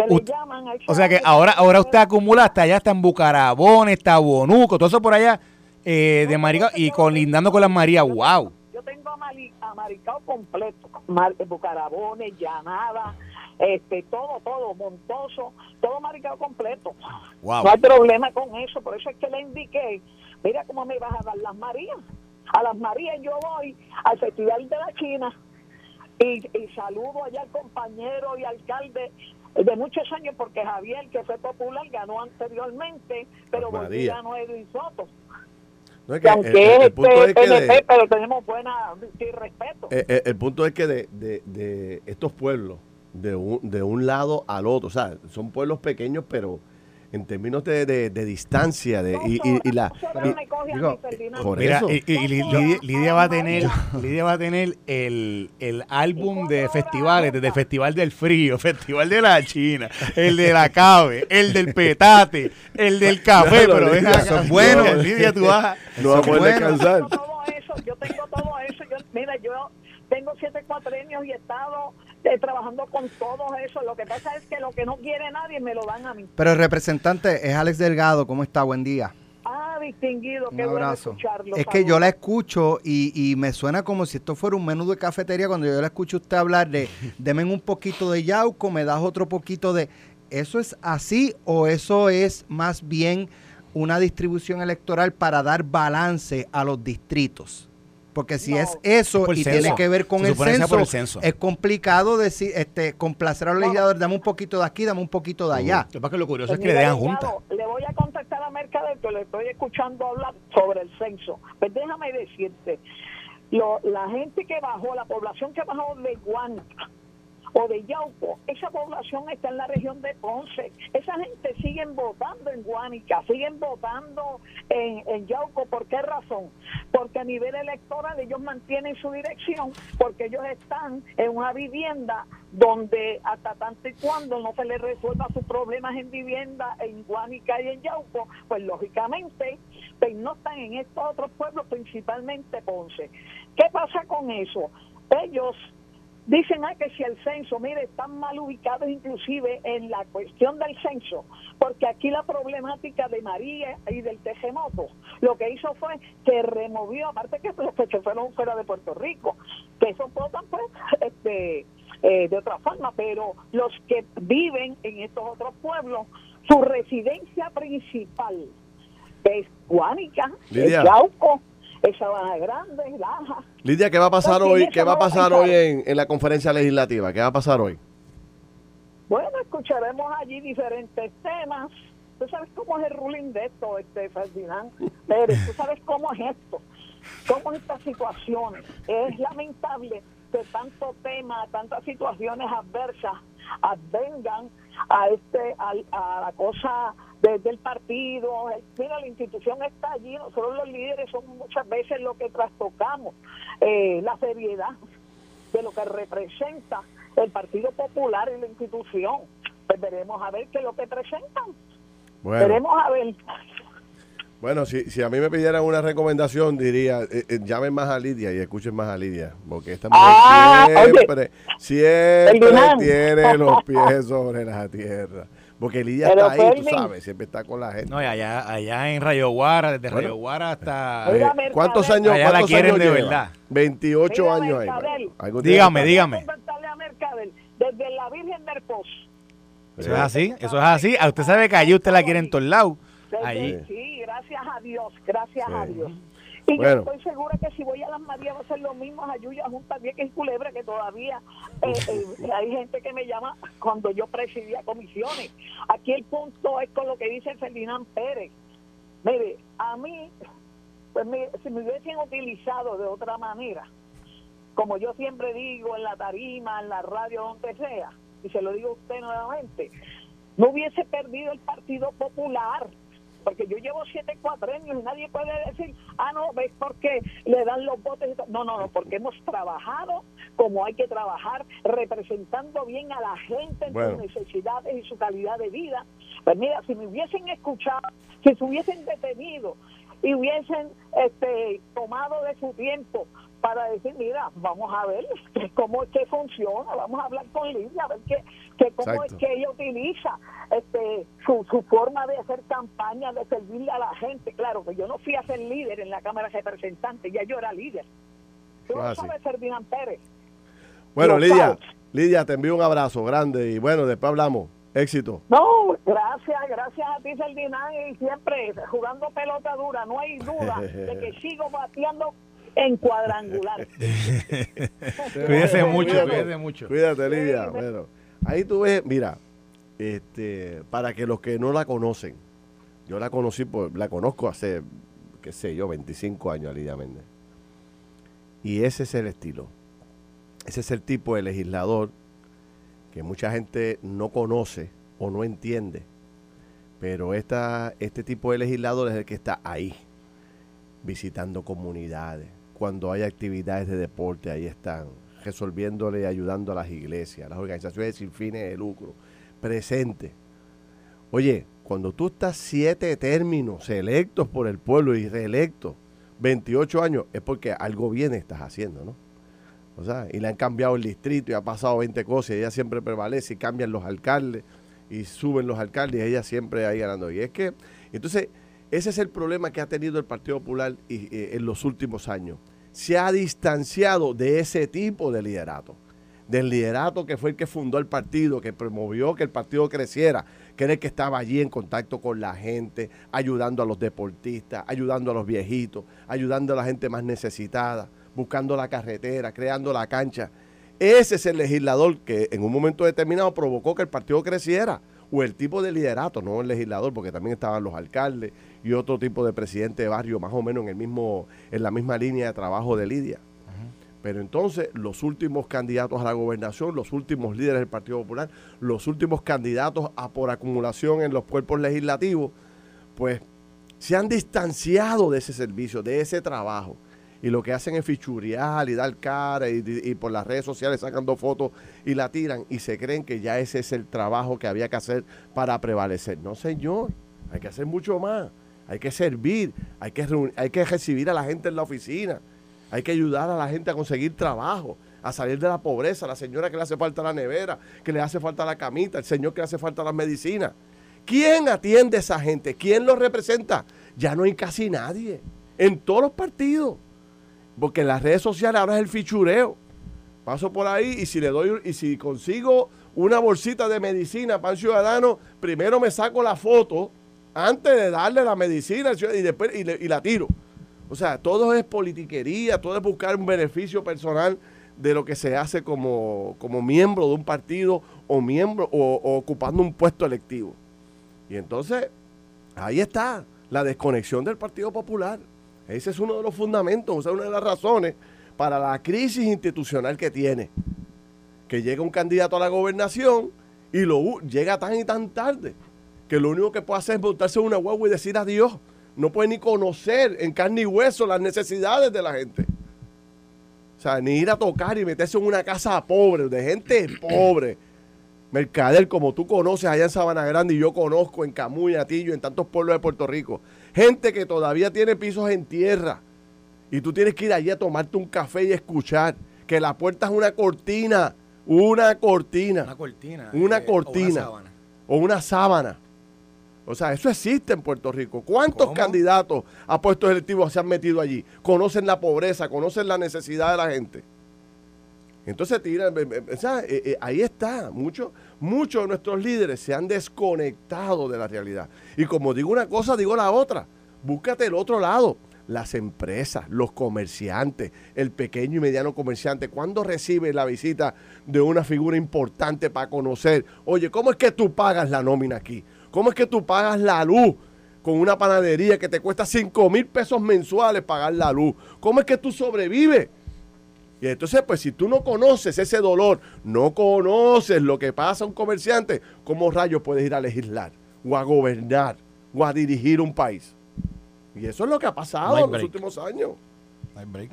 que le Ut- llaman... a esa O sea que ahora, ahora usted acumula hasta allá, está en Bucarabón, está Bonuco, todo eso por allá eh, de Maricao y colindando con las Marías. ¡Wow! Yo tengo a, Mari- a Maricao completo, Mar- Bucarabones, Llanada, este, todo, todo, Montoso, todo Maricao completo. Wow. No hay problema con eso, por eso es que le indiqué, mira cómo me vas a dar las Marías. A las Marías yo voy al Festival de la China y, y saludo allá al compañero y alcalde de muchos años porque Javier, que fue popular, ganó anteriormente, pero volvió Edwin Soto. No, es Que que el, aunque el- el es punto es este, que de- PNP, pero tenemos buena sí, respeto. Eh, eh, el punto es que de, de- de estos pueblos, de un, de un lado al otro, o sea, son pueblos pequeños, pero en términos de, de- de distancia, de, y, y- y la... Y- digo, por Mira, eso. y, y- y Lidia, Lidia va a tener, Lidia va a tener el, el álbum de festivales, desde el Festival del Frío, Festival de la China, el de la Cabe, el del Petate, el del café, Claro, pero Lidia, acá, eso es bueno, bueno. Lidia, tú vas. no va a poder descansar. Yo tengo todo eso, yo tengo todo eso. Yo, mira, yo tengo siete cuatrenios y he estado eh, trabajando con todo eso. Lo que pasa es que lo que no quiere nadie me lo dan a mí. Pero el representante es Alex Delgado. ¿Cómo está? Buen día. Ah, distinguido, Un qué bueno abrazo. escucharlo. Es que yo la escucho y, y me suena como si esto fuera un menú de cafetería cuando yo la escucho a usted hablar de deme un poquito de yauco, me das otro poquito de... ¿Eso es así o eso es más bien una distribución electoral para dar balance a los distritos? Porque si No. es eso y censo. tiene que ver con el censo, por el censo. es complicado decir, este, complacer a los No. legisladores, dame un poquito de aquí, dame un poquito de allá. Lo que pasa es que lo curioso es Pues que le dejan juntas. Le voy a contestar a Mercader, que le estoy escuchando hablar sobre el censo. Pues déjame decirte, lo- la gente que bajó, la población que bajó de Guanta o de Yauco, esa población está en la región de Ponce. Esa gente siguen votando en Guánica, siguen votando en, en Yauco. ¿Por qué razón? Porque a nivel electoral ellos mantienen su dirección, porque ellos están en una vivienda donde hasta tanto y cuando no se les resuelva sus problemas en vivienda en Guánica y en Yauco, pues lógicamente pues no están en estos otros pueblos, principalmente Ponce. ¿Qué pasa con eso? Ellos Dicen ah, que si el censo, mire, están mal ubicados inclusive en la cuestión del censo, porque aquí la problemática de María y del terremoto, lo que hizo fue que removió, aparte que los que se fueron fuera de Puerto Rico, que esos votan pues este, eh, de otra forma, pero los que viven en estos otros pueblos, su residencia principal es Guánica, es. Yauco, es Sabana Grande, Laja. Lidia, ¿qué va a pasar Porque hoy? ¿Qué va a pasar hoy en, en la conferencia legislativa? ¿Qué va a pasar hoy? Bueno, escucharemos allí diferentes temas. Tú sabes cómo es el ruling de esto, este Ferdinand Pérez. Tú sabes cómo es esto, cómo es esta situación. Es lamentable que tanto tema, tantas situaciones adversas advengan a este al- a, la cosa desde el partido. El- Mira, la institución está allí. Nosotros los líderes somos muchas veces lo que trastocamos eh, la seriedad de lo que representa el Partido Popular y la institución. Pues veremos a ver qué es lo que presentan. Bueno, Veremos a ver. bueno si, si a mí me pidieran una recomendación, diría, eh, eh, llamen más a Lidia y escuchen más a Lidia, porque esta mujer Ah, oye. siempre, siempre tiene los pies sobre la tierra. Porque Lidia Pero, está ahí, tú sabes, siempre está con la gente. No, y allá, allá en Rayo Guara, desde Bueno. Rayo Guara hasta... Eh. ¿Cuántos años, Allá la cuántos quieren años de lleva? verdad. 28 Mira, años ahí. Bueno, Dígame, dígame. Desde la Virgen del Pozo. Eso es así, eso es así. A usted sabe que allí usted la quiere en todos lados. Allí. Sí, gracias a Dios, gracias Sí. a Dios. Y Bueno. yo estoy segura que si voy a las Marías va a ser lo mismo a Yuya Junta Vieja y Culebra, que todavía eh, eh, hay gente que me llama cuando yo presidía comisiones. Aquí el punto es con lo que dice Ferdinand Pérez. Mire, a mí, pues me- si me hubiesen utilizado de otra manera, como yo siempre digo en la tarima, en la radio, donde sea, y se lo digo a usted nuevamente, no hubiese perdido el Partido Popular, porque yo llevo siete cuatrenios y nadie puede decir, ah, no, ves porque le dan los votos. No, no, no, porque hemos trabajado como hay que trabajar, representando bien a la gente en Bueno. sus necesidades y su calidad de vida. Pues mira, si me hubiesen escuchado, si se hubiesen detenido y hubiesen este, tomado de su tiempo para decir, mira, vamos a ver cómo es que funciona, vamos a hablar con Lidia, a ver qué, qué- cómo Exacto. es que ella utiliza este, su, su forma de hacer campaña, de servirle a la gente. Claro, que yo no fui a ser líder en la Cámara de Representantes, ya yo era líder. Tú es así. sabes, Ferdinand Pérez. Bueno, Los Lidia. Lidia, te envío un abrazo grande y bueno, después hablamos. Éxito. No, gracias, gracias a ti, Ferdinand, y siempre jugando pelota dura. No hay duda de que sigo bateando en cuadrangular. Cuídese mucho, Cuídate. cuídese mucho. Cuídate, Lidia. Bueno, ahí tú ves, mira, este, para que los que no la conocen, yo la conocí, por, la conozco hace, qué sé yo, 25 años Lidia Méndez. Y ese es el estilo. Ese es el tipo de legislador que mucha gente no conoce o no entiende. Pero esta, este tipo de legislador es el que está ahí, visitando comunidades. Cuando hay actividades de deporte, ahí están, resolviéndole y ayudando a las iglesias, las organizaciones sin fines de lucro, presente. Oye, cuando tú estás siete términos electos por el pueblo y reelectos, 28 años, es porque algo bien estás haciendo, ¿no? O sea, y le han cambiado el distrito y ha pasado 20 cosas y ella siempre prevalece y cambian los alcaldes y suben los alcaldes y ella siempre ahí ganando. Y es que, entonces, ese es el problema que ha tenido el Partido Popular y en los últimos años. Se ha distanciado de ese tipo de liderato. Del liderato que fue el que fundó el partido, que promovió que el partido creciera, que era el que estaba allí en contacto con la gente, ayudando a los deportistas, ayudando a los viejitos, ayudando a la gente más necesitada, buscando la carretera, creando la cancha. Ese es el legislador que en un momento determinado provocó que el partido creciera. O el tipo de liderato, no el legislador, porque también estaban los alcaldes y otro tipo de presidente de barrio, más o menos en el mismo, en la misma línea de trabajo de Lidia. Pero entonces los últimos candidatos a la gobernación, los últimos líderes del Partido Popular, los últimos candidatos a por acumulación en los cuerpos legislativos, pues se han distanciado de ese servicio, de ese trabajo. Y lo que hacen es fichurear y dar cara y, y por las redes sociales sacando fotos y la tiran y se creen que ya ese es el trabajo que había que hacer para prevalecer. No, señor, hay que hacer mucho más. Hay que servir, hay que, recibir a la gente en la oficina, hay que ayudar a la gente a conseguir trabajo, a salir de la pobreza, la señora que le hace falta la nevera, que le hace falta la camita, el señor que le hace falta las medicinas. ¿Quién atiende a esa gente? ¿Quién los representa? Ya no hay casi nadie. En todos los partidos. Porque en las redes sociales ahora es el fichureo. Paso por ahí y si le doy y si consigo una bolsita de medicina para un ciudadano, primero me saco la foto antes de darle la medicina y después y, la tiro. O sea, todo es politiquería, todo es buscar un beneficio personal de lo que se hace como, como miembro de un partido o miembro o, ocupando un puesto electivo. Y entonces, ahí está la desconexión del Partido Popular. Ese es uno de los fundamentos, o sea, una de las razones para la crisis institucional que tiene. Que llega un candidato a la gobernación y lo llega tan y tan tarde que lo único que puede hacer es montarse en una huevo y decir adiós. No puede ni conocer en carne y hueso las necesidades de la gente. O sea, ni ir a tocar y meterse en una casa pobre, de gente pobre. Mercader, como tú conoces allá en Sabana Grande y yo conozco en Camuy, Atillo, en tantos pueblos de Puerto Rico. Gente que todavía tiene pisos en tierra. Y tú tienes que ir allí a tomarte un café y escuchar que la puerta es una cortina. Una cortina. Una cortina. Una eh, o cortina. sábana. o una sábana. O sea, eso existe en Puerto Rico. ¿Cuántos ¿Cómo? candidatos a puestos electivos se han metido allí? Conocen la pobreza, conocen la necesidad de la gente. Entonces, tira, eh, eh, o sea, eh, eh, ahí está. Muchos muchos de nuestros líderes se han desconectado de la realidad. Y como digo una cosa, digo la otra. Búscate el otro lado. Las empresas, los comerciantes, el pequeño y mediano comerciante, ¿cuándo recibe la visita de una figura importante para conocer? Oye, ¿cómo es que tú pagas la nómina aquí? ¿Cómo es que tú pagas la luz con una panadería que te cuesta 5 mil pesos mensuales pagar la luz? ¿Cómo es que tú sobrevives? Y entonces, pues si tú no conoces ese dolor, no conoces lo que pasa a un comerciante, ¿cómo rayos puedes ir a legislar o a gobernar o a dirigir un país? Y eso es lo que ha pasado No en los últimos años. No hay break.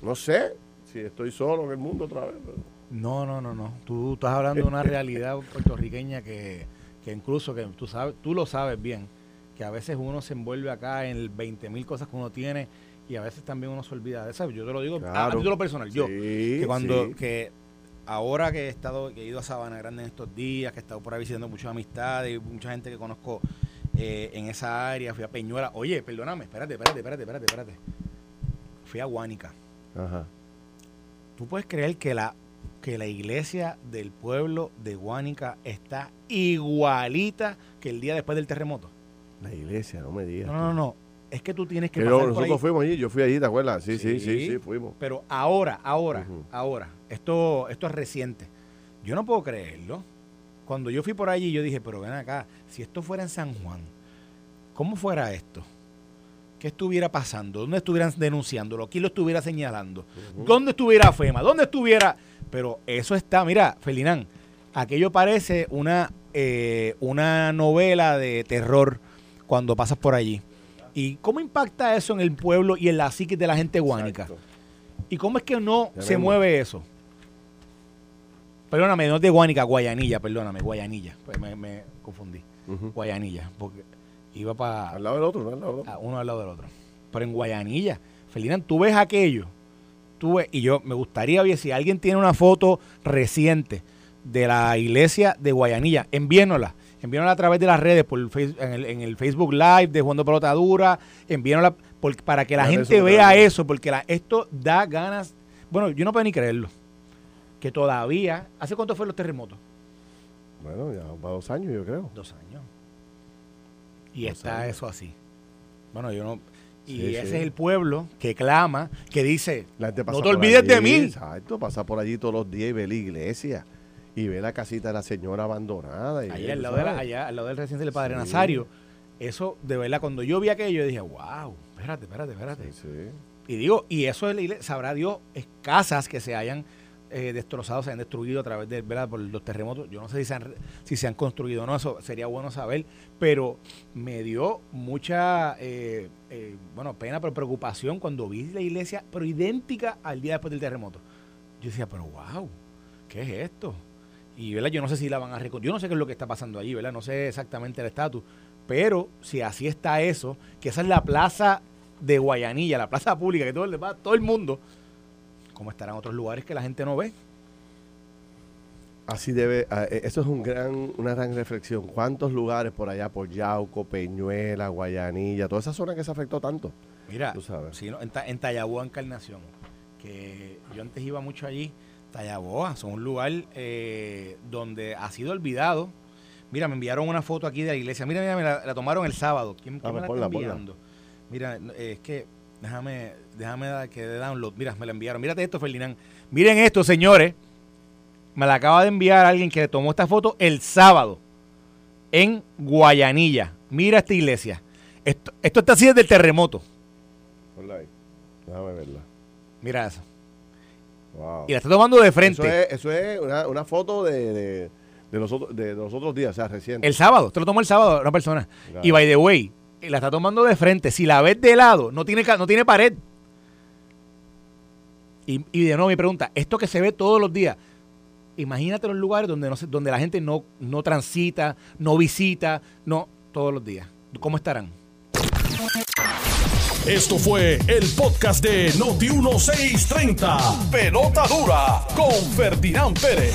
No sé si estoy solo en el mundo otra vez. pero- No, no, no, no. Tú estás hablando de una realidad puertorriqueña que, que incluso que tú sabes, tú lo sabes bien, que a veces uno se envuelve acá en 20 mil cosas que uno tiene y a veces también uno se olvida de eso. Yo te lo digo a- a, Claro. título personal. Yo, que cuando sí. que ahora que he estado que he ido a Sabana Grande en estos días que he estado por ahí visitando muchas amistades mucha gente que conozco eh, en esa área fui a Peñuela oye perdóname espérate espérate espérate espérate espérate fui a Guánica Ajá. tú puedes creer que la que la iglesia del pueblo de Guánica está igualita que el día después del terremoto La iglesia, no me digas. no no no es que tú tienes que Pero pasar por ahí. nosotros fuimos allí, yo fui allí, ¿te acuerdas? Sí, sí, sí, Sí. sí, fuimos. Pero ahora, ahora, ahora, esto, esto es reciente. Yo no puedo creerlo. Cuando yo fui por allí, yo dije, pero ven acá, si esto fuera en San Juan, ¿cómo fuera esto? ¿Qué estuviera pasando? ¿Dónde estuvieran denunciándolo? ¿Quién lo estuviera señalando? ¿Dónde estuviera FEMA? ¿Dónde estuviera? Pero eso está, mira, Felinán, aquello parece una, eh, una novela de terror cuando pasas por allí. ¿Y cómo impacta eso en el pueblo y en la psique de la gente guánica? Exacto. ¿Y cómo es que no Ya se vemos. mueve eso? Perdóname, no es de Guánica, Guayanilla, perdóname, Guayanilla. Pues me, me confundí. Guayanilla, porque iba para Al lado del otro, ¿no? Al lado del otro. uno al lado del otro. Pero en Guayanilla, Ferdinand, tú ves aquello, tú ves, y yo me gustaría ver si alguien tiene una foto reciente de la iglesia de Guayanilla, envíenosla. Envíenosla a través de las redes, por en, el, en el Facebook Live de Jugando Pelota Dura. Envíenosla por- para que la Dale gente eso, vea eso, porque la- esto da ganas. Bueno, yo no puedo ni creerlo. Que todavía. ¿Hace cuánto fue los terremotos? Bueno, ya va dos años, yo creo. Dos años. Y está eso así. Bueno, yo no. Y Sí, ese sí. es el pueblo que clama, que dice, La gente pasa no te olvides de mí. Exacto, pasa por allí todos los días y ve la iglesia. Y ve la casita de la señora abandonada. Y allá ve, al lado, de la- allá al lado del residencia del Padre Sí. Nazario, eso de verdad, cuando yo vi aquello, yo dije, wow, espérate, espérate, espérate. Y digo, y eso es la iglesia, sabrá Dios, es casas que se hayan eh, destrozado, se han destruido a través de, ¿verdad? por los terremotos. Yo no sé si se han, si se han construido o no, eso sería bueno saber, pero me dio mucha, eh, eh, bueno, pena, pero preocupación cuando vi la iglesia, pero idéntica al día después del terremoto. Yo decía, pero wow, ¿qué es esto? Y ¿verdad? yo no sé si la van a reconstruir, yo no sé qué es lo que está pasando allí, ¿verdad? No sé exactamente el estatus, pero si así está eso, que esa es la plaza de Guayanilla, la plaza pública, que todo el, todo el mundo, ¿cómo estarán otros lugares que la gente no ve? Así debe, ah, eh, eso es un gran, una gran reflexión. ¿Cuántos lugares por allá, por Yauco, Peñuela, Guayanilla, toda esa zona que se afectó tanto? Mira, Tú sabes. si no, en, en Tallaboa, Encarnación, que yo antes iba mucho allí, Tallaboa, son un lugar eh, donde ha sido olvidado. Mira, me enviaron una foto aquí de la iglesia. Mira, mira, me la, la tomaron el sábado. ¿Quién, quién Ah, me la está ponla, enviando? Mira, eh, es que déjame, déjame que de download. Mira, me la enviaron. Mírate esto, Ferdinand. Miren esto, señores. Me la acaba de enviar alguien que tomó esta foto el sábado en Guayanilla. Mira esta iglesia. Esto, esto está así desde el terremoto. Ahí. Déjame verla. Mira eso. Wow. Y la está tomando de frente. Eso es, eso es una, una foto de, de, de los otros, de los otros días, o sea, reciente. El sábado. Te lo tomó el sábado una persona. Claro. Y by the way, la está tomando de frente. Si la ves de lado, no tiene, no tiene pared. Y, y de nuevo mi pregunta, esto que se ve todos los días, imagínate los lugares donde, no donde la gente no, no transita, no visita, no, todos los días. ¿Cómo estarán? Esto fue el podcast de Noti 1630. Pelota dura con Ferdinand Pérez.